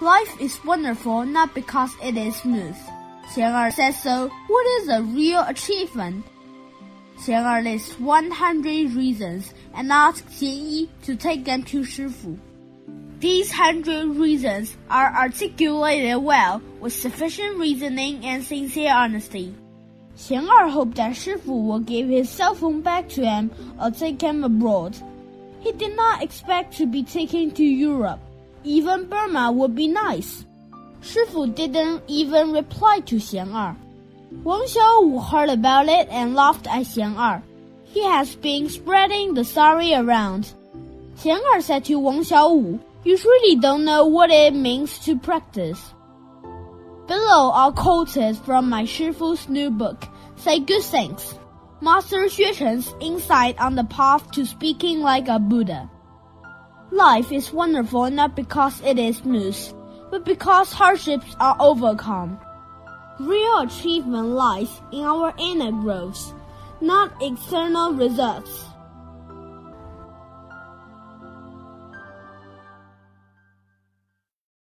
Life is wonderful not because it is smooth. Xian Er says so. What is a real achievement? Xian Er lists 100 reasons and asks Xian Yi to take them to Shifu. These hundred reasons are articulated well with sufficient reasoning and sincere honesty. Xian Er hoped that Shifu will give his cell phone back to him or take him abroad. He did not expect to be taken to Europe. Even Burma would be nice. Shifu didn't even reply to Xian Er. Wang Xiaowu heard about it and laughed at Xian Er. He has been spreading the story around. Xian Er said to Wang Xiaowu, You really don't know what it means to practice. Below are quotes from my Shifu's new book, Say Good Things. Master Xue Cheng's insight on the path to speaking like a Buddha. Life is wonderful not because it is smooth, but because hardships are overcome. Real achievement lies in our inner growth, not external results.